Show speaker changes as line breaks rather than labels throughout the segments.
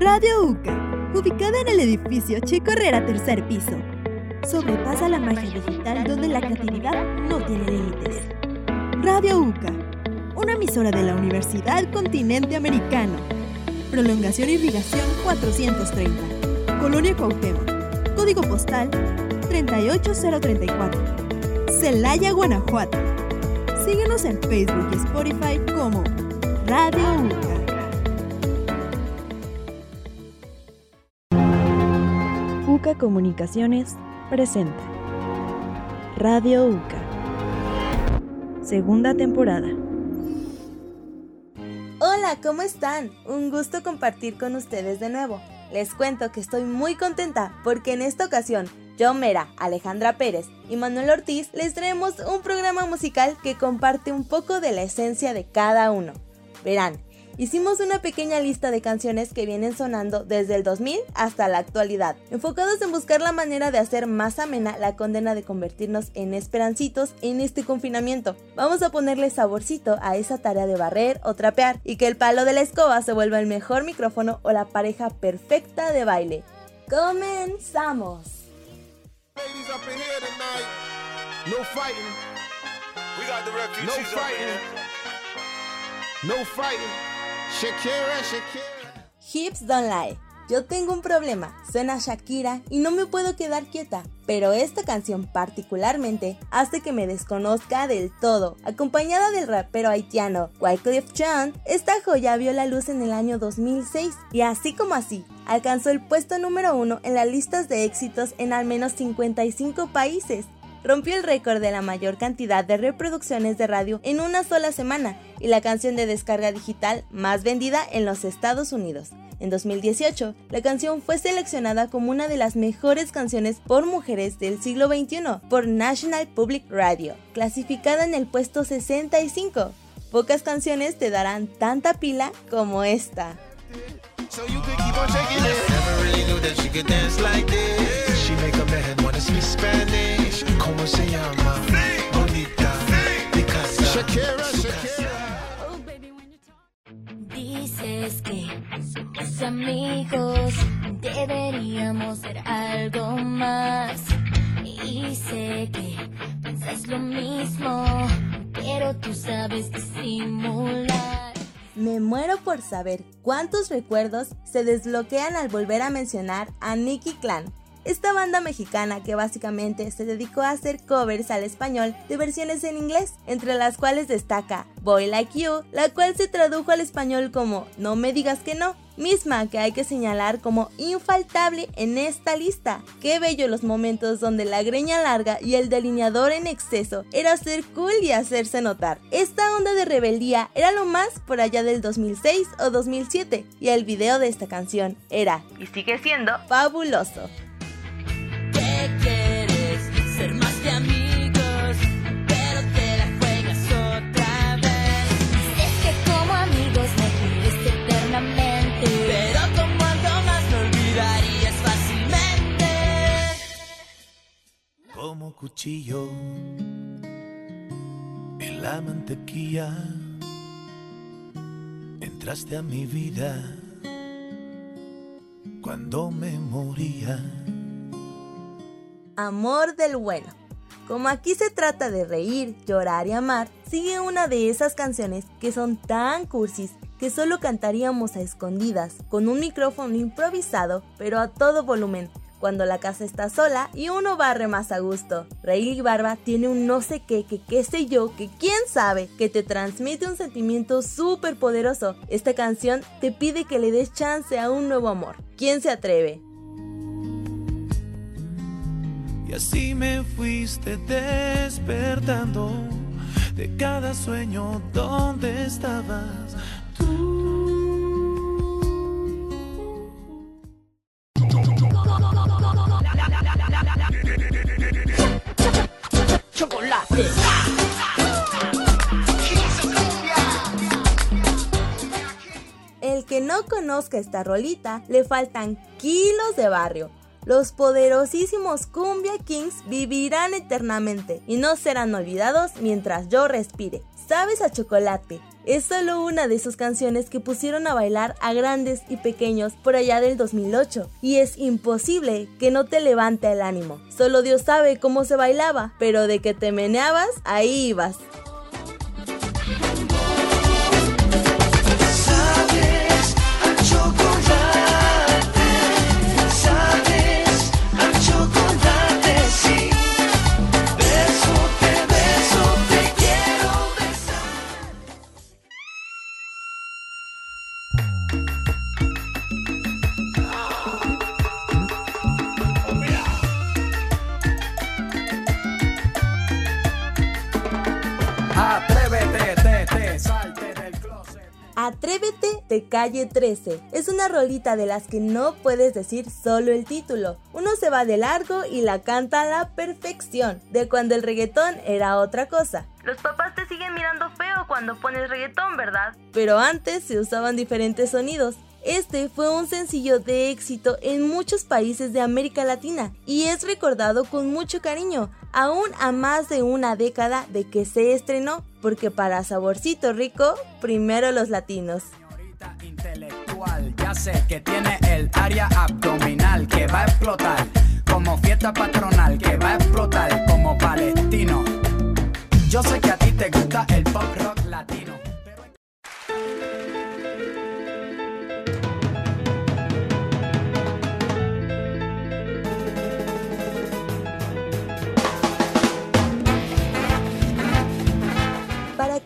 Radio UCA, ubicada en el edificio Chico Herrera, tercer piso. Sobrepasa la magia digital donde la creatividad no tiene límites. Radio UCA, una emisora de la Universidad Continente Americano. Prolongación Irrigación 430. Colonia Cuauhtémoc. Código postal 38034. Celaya, Guanajuato. Síguenos en Facebook y Spotify como Radio UCA. UCA Comunicaciones presenta Radio UCA. Segunda temporada.
Hola, ¿cómo están? Un gusto compartir con ustedes de nuevo. Les cuento que estoy muy contenta porque en esta ocasión yo, Mera, Alejandra Pérez y Manuel Ortiz les traemos un programa musical que comparte un poco de la esencia de cada uno. Verán, hicimos una pequeña lista de canciones que vienen sonando desde el 2000 hasta la actualidad, enfocados en buscar la manera de hacer más amena la condena de convertirnos en esperancitos en este confinamiento. Vamos a ponerle saborcito a esa tarea de barrer o trapear y que el palo de la escoba se vuelva el mejor micrófono o la pareja perfecta de baile. ¡Comenzamos!
Ladies up in here tonight. No fighting.
We got the refugees
No
up
fighting.
here.
No fighting. Shakira, Shakira.
Hips Don't Lie. Yo tengo un problema, suena Shakira y no me puedo quedar quieta, pero esta canción particularmente hace que me desconozca del todo. Acompañada del rapero haitiano Wyclef Jean, esta joya vio la luz en el año 2006 y así como así, alcanzó el puesto número uno en las listas de éxitos en al menos 55 países rompió el récord de la mayor cantidad de reproducciones de radio en una sola semana y la canción de descarga digital más vendida en los Estados Unidos. En 2018, la canción fue seleccionada como una de las mejores canciones por mujeres del siglo XXI por National Public Radio, clasificada en el puesto 65. Pocas canciones te darán tanta pila como esta.
Como se llama? Bonita. Picasa.
Shakira, Shakira.
Dices que somos amigos, deberíamos ser algo más. Y sé que piensas lo mismo, pero tú sabes disimular.
Me muero por saber cuántos recuerdos se desbloquean al volver a mencionar a Nicky Clan. Esta banda mexicana que básicamente se dedicó a hacer covers al español de versiones en inglés, entre las cuales destaca Boy Like You, la cual se tradujo al español como No me digas que no, misma que hay que señalar como infaltable en esta lista. Qué bello los momentos donde la greña larga y el delineador en exceso era ser cool y hacerse notar. Esta onda de rebeldía era lo más por allá del 2006 o 2007 y el video de esta canción era y sigue siendo fabuloso.
Cuchillo en la mantequilla. Entraste a mi vida cuando me moría.
Amor del bueno. Como aquí se trata de reír, llorar y amar, sigue una de esas canciones que son tan cursis que solo cantaríamos a escondidas, con un micrófono improvisado, pero a todo volumen, cuando la casa está sola y uno barre más a gusto. Rayleigh Barba tiene un no sé qué, que qué sé yo, que quién sabe, que te transmite un sentimiento súper poderoso. Esta canción te pide que le des chance a un nuevo amor. ¿Quién se atreve?
Y así me fuiste despertando de cada sueño donde estabas tú.
El que no conozca esta rolita, le faltan kilos de barrio. Los poderosísimos Cumbia Kings vivirán eternamente y no serán olvidados mientras yo respire. Sabes a chocolate. Es solo una de sus canciones que pusieron a bailar a grandes y pequeños por allá del 2008 y es imposible que no te levante el ánimo. Solo Dios sabe cómo se bailaba, pero de que te meneabas, ahí ibas. Calle 13. Es una rolita de las que no puedes decir solo el título. Uno se va de largo y la canta a la perfección, de cuando el reggaetón era otra cosa. Los papás te siguen mirando feo cuando pones reggaetón, ¿verdad? Pero antes se usaban diferentes sonidos. Este fue un sencillo de éxito en muchos países de América Latina y es recordado con mucho cariño, aún a más de una década de que se estrenó, porque para Saborcito Rico, primero los latinos.
Intelectual, ya sé que tiene el área abdominal que va a explotar como fiesta patronal que va a explotar como palestino. Yo sé que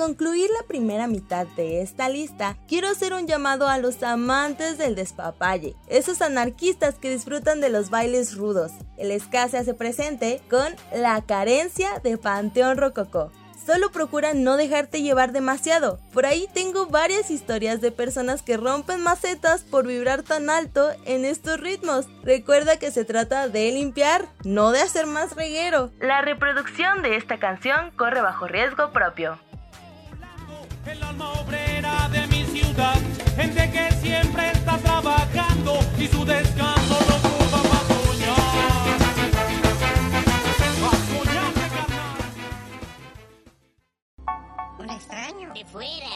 concluir la primera mitad de esta lista, quiero hacer un llamado a los amantes del despapalle, esos anarquistas que disfrutan de los bailes rudos. El ska se hace presente con La carencia de Panteón Rococó. Solo procura no dejarte llevar demasiado. Por ahí tengo varias historias de personas que rompen macetas por vibrar tan alto en estos ritmos. Recuerda que se trata de limpiar, no de hacer más reguero. La reproducción de esta canción corre bajo riesgo propio.
El alma obrera de mi ciudad, gente que siempre está trabajando y su descanso lo ocupa para soñar.
Un extraño de fuera.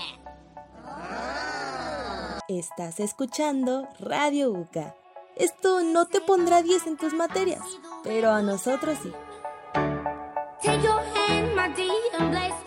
Estás escuchando Radio UCA. Esto no te pondrá 10 en tus materias, pero a nosotros sí.
Take your hand, my dear, and them.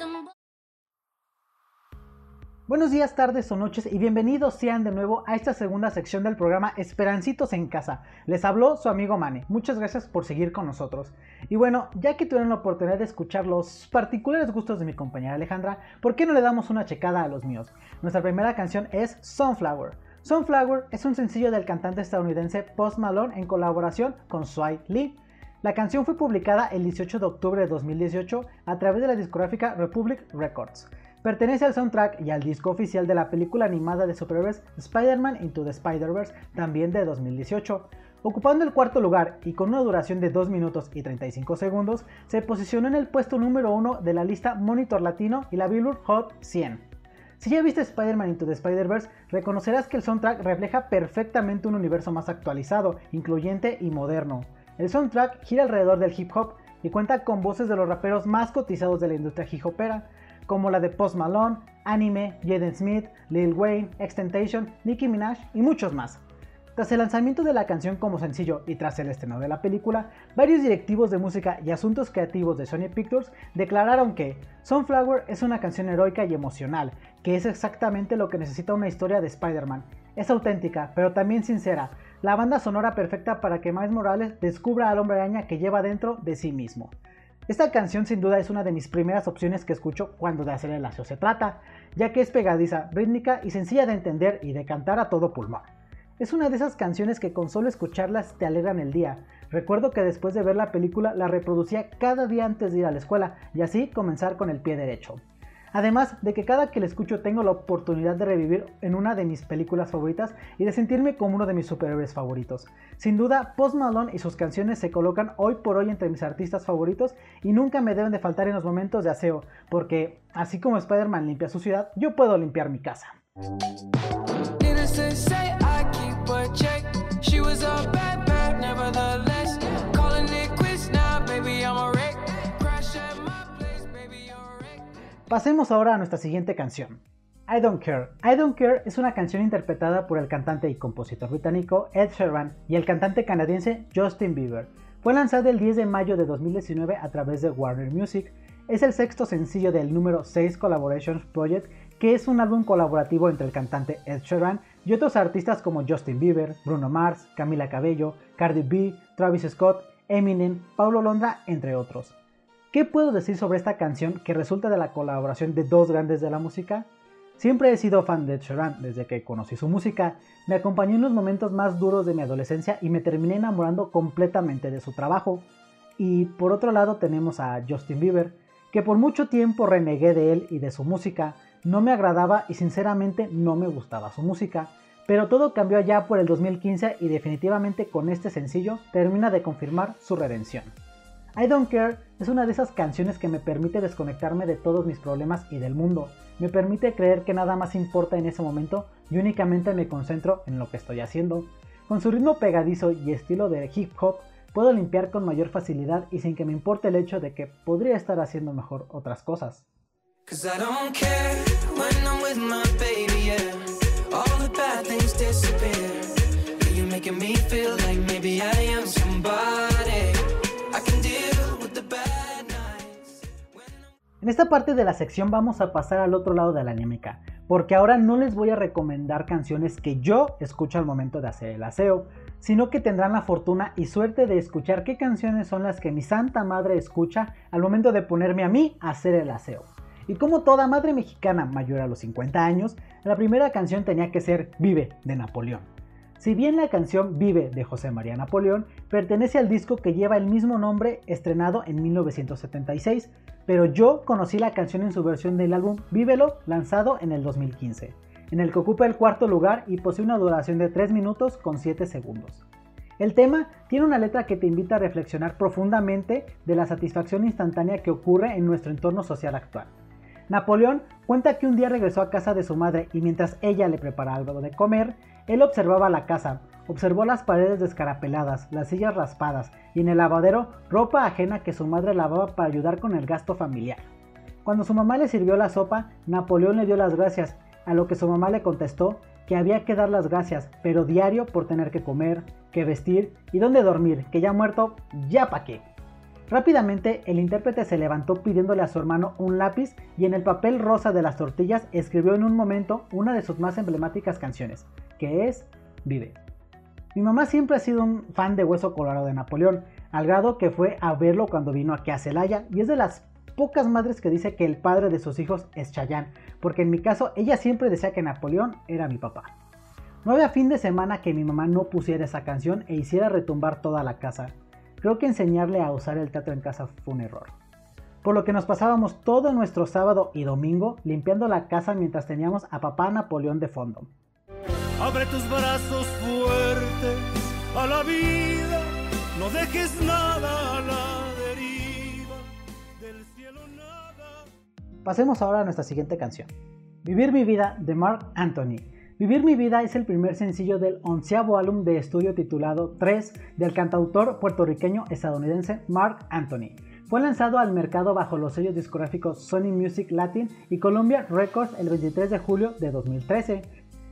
Buenos días, tardes o noches y bienvenidos sean de nuevo a esta segunda sección del programa Esperancitos en Casa. Les habló su amigo Mane. Muchas gracias por seguir con nosotros. Y bueno, ya que tuvieron la oportunidad de escuchar los particulares gustos de mi compañera Alejandra, ¿por qué no le damos una checada a los míos? Nuestra primera canción es Sunflower. Sunflower es un sencillo del cantante estadounidense Post Malone en colaboración con Sway Lee. La canción fue publicada el 18 de octubre de 2018 a través de la discográfica Republic Records. Pertenece al soundtrack y al disco oficial de la película animada de superhéroes Spider-Man Into the Spider-Verse, también de 2018. Ocupando el cuarto lugar y con una duración de 2 minutos y 35 segundos, se posicionó en el puesto número 1 de la lista Monitor Latino y la Billboard Hot 100. Si ya viste Spider-Man Into the Spider-Verse, reconocerás que el soundtrack refleja perfectamente un universo más actualizado, incluyente y moderno. El soundtrack gira alrededor del hip hop y cuenta con voces de los raperos más cotizados de la industria hip hopera, como la de Post Malone, Anime, Jaden Smith, Lil Wayne, Extentation, Nicki Minaj y muchos más. Tras el lanzamiento de la canción como sencillo y tras el estreno de la película, varios directivos de música y asuntos creativos de Sony Pictures declararon que Sunflower es una canción heroica y emocional, que es exactamente lo que necesita una historia de Spider-Man. Es auténtica, pero también sincera, la banda sonora perfecta para que Miles Morales descubra al hombre araña que lleva dentro de sí mismo. Esta canción sin duda es una de mis primeras opciones que escucho cuando de aceleración se trata, ya que es pegadiza, rítmica y sencilla de entender y de cantar a todo pulmón. Es una de esas canciones que con solo escucharlas te alegran el día. Recuerdo que después de ver la película la reproducía cada día antes de ir a la escuela y así comenzar con el pie derecho. Además de que cada que la escucho tengo la oportunidad de revivir en una de mis películas favoritas y de sentirme como uno de mis superhéroes favoritos. Sin duda, Post Malone y sus canciones se colocan hoy por hoy entre mis artistas favoritos y nunca me deben de faltar en los momentos de aseo, porque así como Spider-Man limpia su ciudad, yo puedo limpiar mi casa. Pasemos ahora a nuestra siguiente canción. I Don't Care. I Don't Care es una canción interpretada por el cantante y compositor británico Ed Sheeran y el cantante canadiense Justin Bieber. Fue lanzada el 10 de mayo de 2019 a través de Warner Music. Es el sexto sencillo del número 6 Collaborations Project, que es un álbum colaborativo entre el cantante Ed Sheeran y otros artistas como Justin Bieber, Bruno Mars, Camila Cabello, Cardi B, Travis Scott, Eminem, Paulo Londra, entre otros. ¿Qué puedo decir sobre esta canción que resulta de la colaboración de dos grandes de la música? Siempre he sido fan de Sheeran desde que conocí su música, me acompañó en los momentos más duros de mi adolescencia y me terminé enamorando completamente de su trabajo. Y por otro lado tenemos a Justin Bieber, que por mucho tiempo renegué de él y de su música, no me agradaba y sinceramente no me gustaba su música, pero todo cambió allá por el 2015 y definitivamente con este sencillo termina de confirmar su redención. I Don't Care es una de esas canciones que me permite desconectarme de todos mis problemas y del mundo. Me permite creer que nada más importa en ese momento y únicamente me concentro en lo que estoy haciendo. Con su ritmo pegadizo y estilo de hip hop, puedo limpiar con mayor facilidad y sin que me importe el hecho de que podría estar haciendo mejor otras cosas. En esta parte de la sección vamos a pasar al otro lado de la anémica, porque ahora no les voy a recomendar canciones que yo escucho al momento de hacer el aseo, sino que tendrán la fortuna y suerte de escuchar qué canciones son las que mi santa madre escucha al momento de ponerme a mí a hacer el aseo. Y como toda madre mexicana mayor a los 50 años, la primera canción tenía que ser Vive de Napoleón. Si bien la canción Vive de José María Napoleón pertenece al disco que lleva el mismo nombre estrenado en 1976, pero yo conocí la canción en su versión del álbum Vívelo lanzado en el 2015, en el que ocupa el cuarto lugar y posee una duración de 3 minutos con 7 segundos. El tema tiene una letra que te invita a reflexionar profundamente de la satisfacción instantánea que ocurre en nuestro entorno social actual. Napoleón cuenta que un día regresó a casa de su madre y mientras ella le preparaba algo de comer, él observaba la casa, observó las paredes descarapeladas, las sillas raspadas y en el lavadero ropa ajena que su madre lavaba para ayudar con el gasto familiar. Cuando su mamá le sirvió la sopa, Napoleón le dio las gracias, a lo que su mamá le contestó que había que dar las gracias, pero diario por tener que comer, que vestir y dónde dormir, que ya muerto, ya pa' qué. Rápidamente el intérprete se levantó pidiéndole a su hermano un lápiz y en el papel rosa de las tortillas escribió en un momento una de sus más emblemáticas canciones, que es Vive. Mi mamá siempre ha sido un fan de Hueso Colorado de Napoleón, al grado que fue a verlo cuando vino aquí a Celaya y es de las pocas madres que dice que el padre de sus hijos es Chayán, porque en mi caso ella siempre decía que Napoleón era mi papá. No había fin de semana que mi mamá no pusiera esa canción e hiciera retumbar toda la casa. Creo que enseñarle a usar el teatro en casa fue un error. Por lo que nos pasábamos todo nuestro sábado y domingo limpiando la casa mientras teníamos a papá Napoleón de fondo.
Abre tus brazos fuertes a la vida, no dejes nada a la deriva, del cielo nada.
Pasemos ahora a nuestra siguiente canción. Vivir mi vida de Mark Anthony. Vivir mi vida es el primer sencillo del onceavo álbum de estudio titulado 3 del cantautor puertorriqueño estadounidense Mark Anthony. Fue lanzado al mercado bajo los sellos discográficos Sony Music Latin y Columbia Records el 23 de julio de 2013.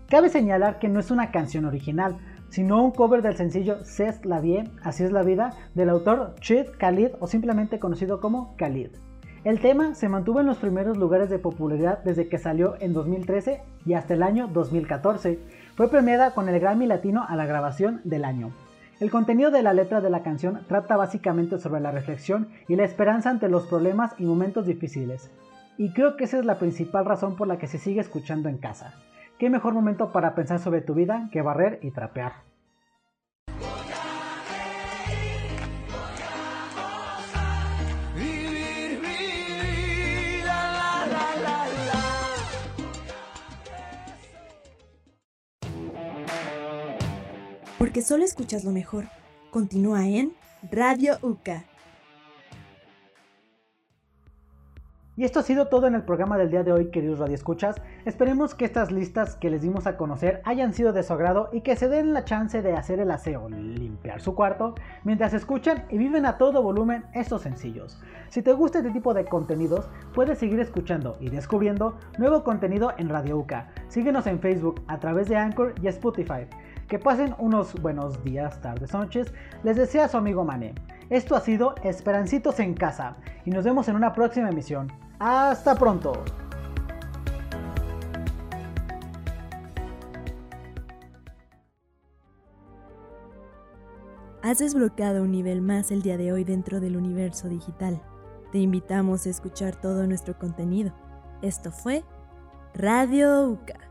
Cabe señalar que no es una canción original, sino un cover del sencillo C'est la vie, Así es la vida, del autor Chid Khalid o simplemente conocido como Khalid. El tema se mantuvo en los primeros lugares de popularidad desde que salió en 2013 y hasta el año 2014. Fue premiada con el Grammy Latino a la grabación del año. El contenido de la letra de la canción trata básicamente sobre la reflexión y la esperanza ante los problemas y momentos difíciles. Y creo que esa es la principal razón por la que se sigue escuchando en casa. ¿Qué mejor momento para pensar sobre tu vida que barrer y trapear?
Porque solo escuchas lo mejor. Continúa en Radio UCA.
Y esto ha sido todo en el programa del día de hoy, queridos radioescuchas. Esperemos que estas listas que les dimos a conocer hayan sido de su agrado y que se den la chance de hacer el aseo, limpiar su cuarto, mientras escuchan y viven a todo volumen estos sencillos. Si te gusta este tipo de contenidos, puedes seguir escuchando y descubriendo nuevo contenido en Radio UCA. Síguenos en Facebook a través de Anchor y Spotify. Que pasen unos buenos días, tardes, noches. Les desea su amigo Mane. Esto ha sido Esperancitos en Casa y nos vemos en una próxima emisión. Hasta pronto.
Has desbloqueado un nivel más el día de hoy dentro del universo digital. Te invitamos a escuchar todo nuestro contenido. Esto fue Radio UCA.